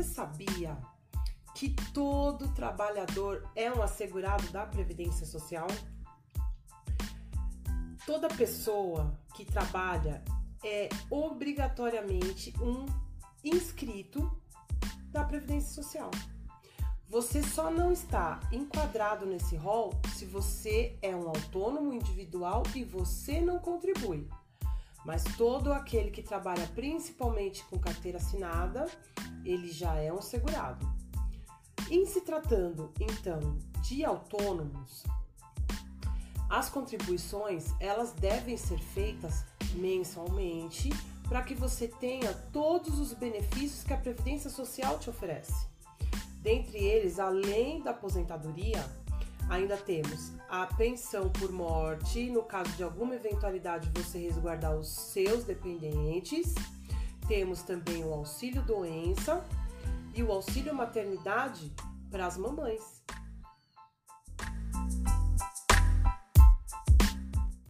Você sabia que todo trabalhador é um assegurado da Previdência Social? Toda pessoa que trabalha é obrigatoriamente um inscrito da Previdência Social. Você só não está enquadrado nesse rol se você é um autônomo individual e você não contribui. Mas todo aquele que trabalha principalmente com carteira assinada, ele já é um segurado. Em se tratando, então, de autônomos, as contribuições, elas devem ser feitas mensalmente para que você tenha todos os benefícios que a Previdência Social te oferece. Dentre eles, além da aposentadoria, ainda temos a pensão por morte, no caso de alguma eventualidade você resguardar os seus dependentes. Temos também o auxílio doença e o auxílio maternidade para as mamães.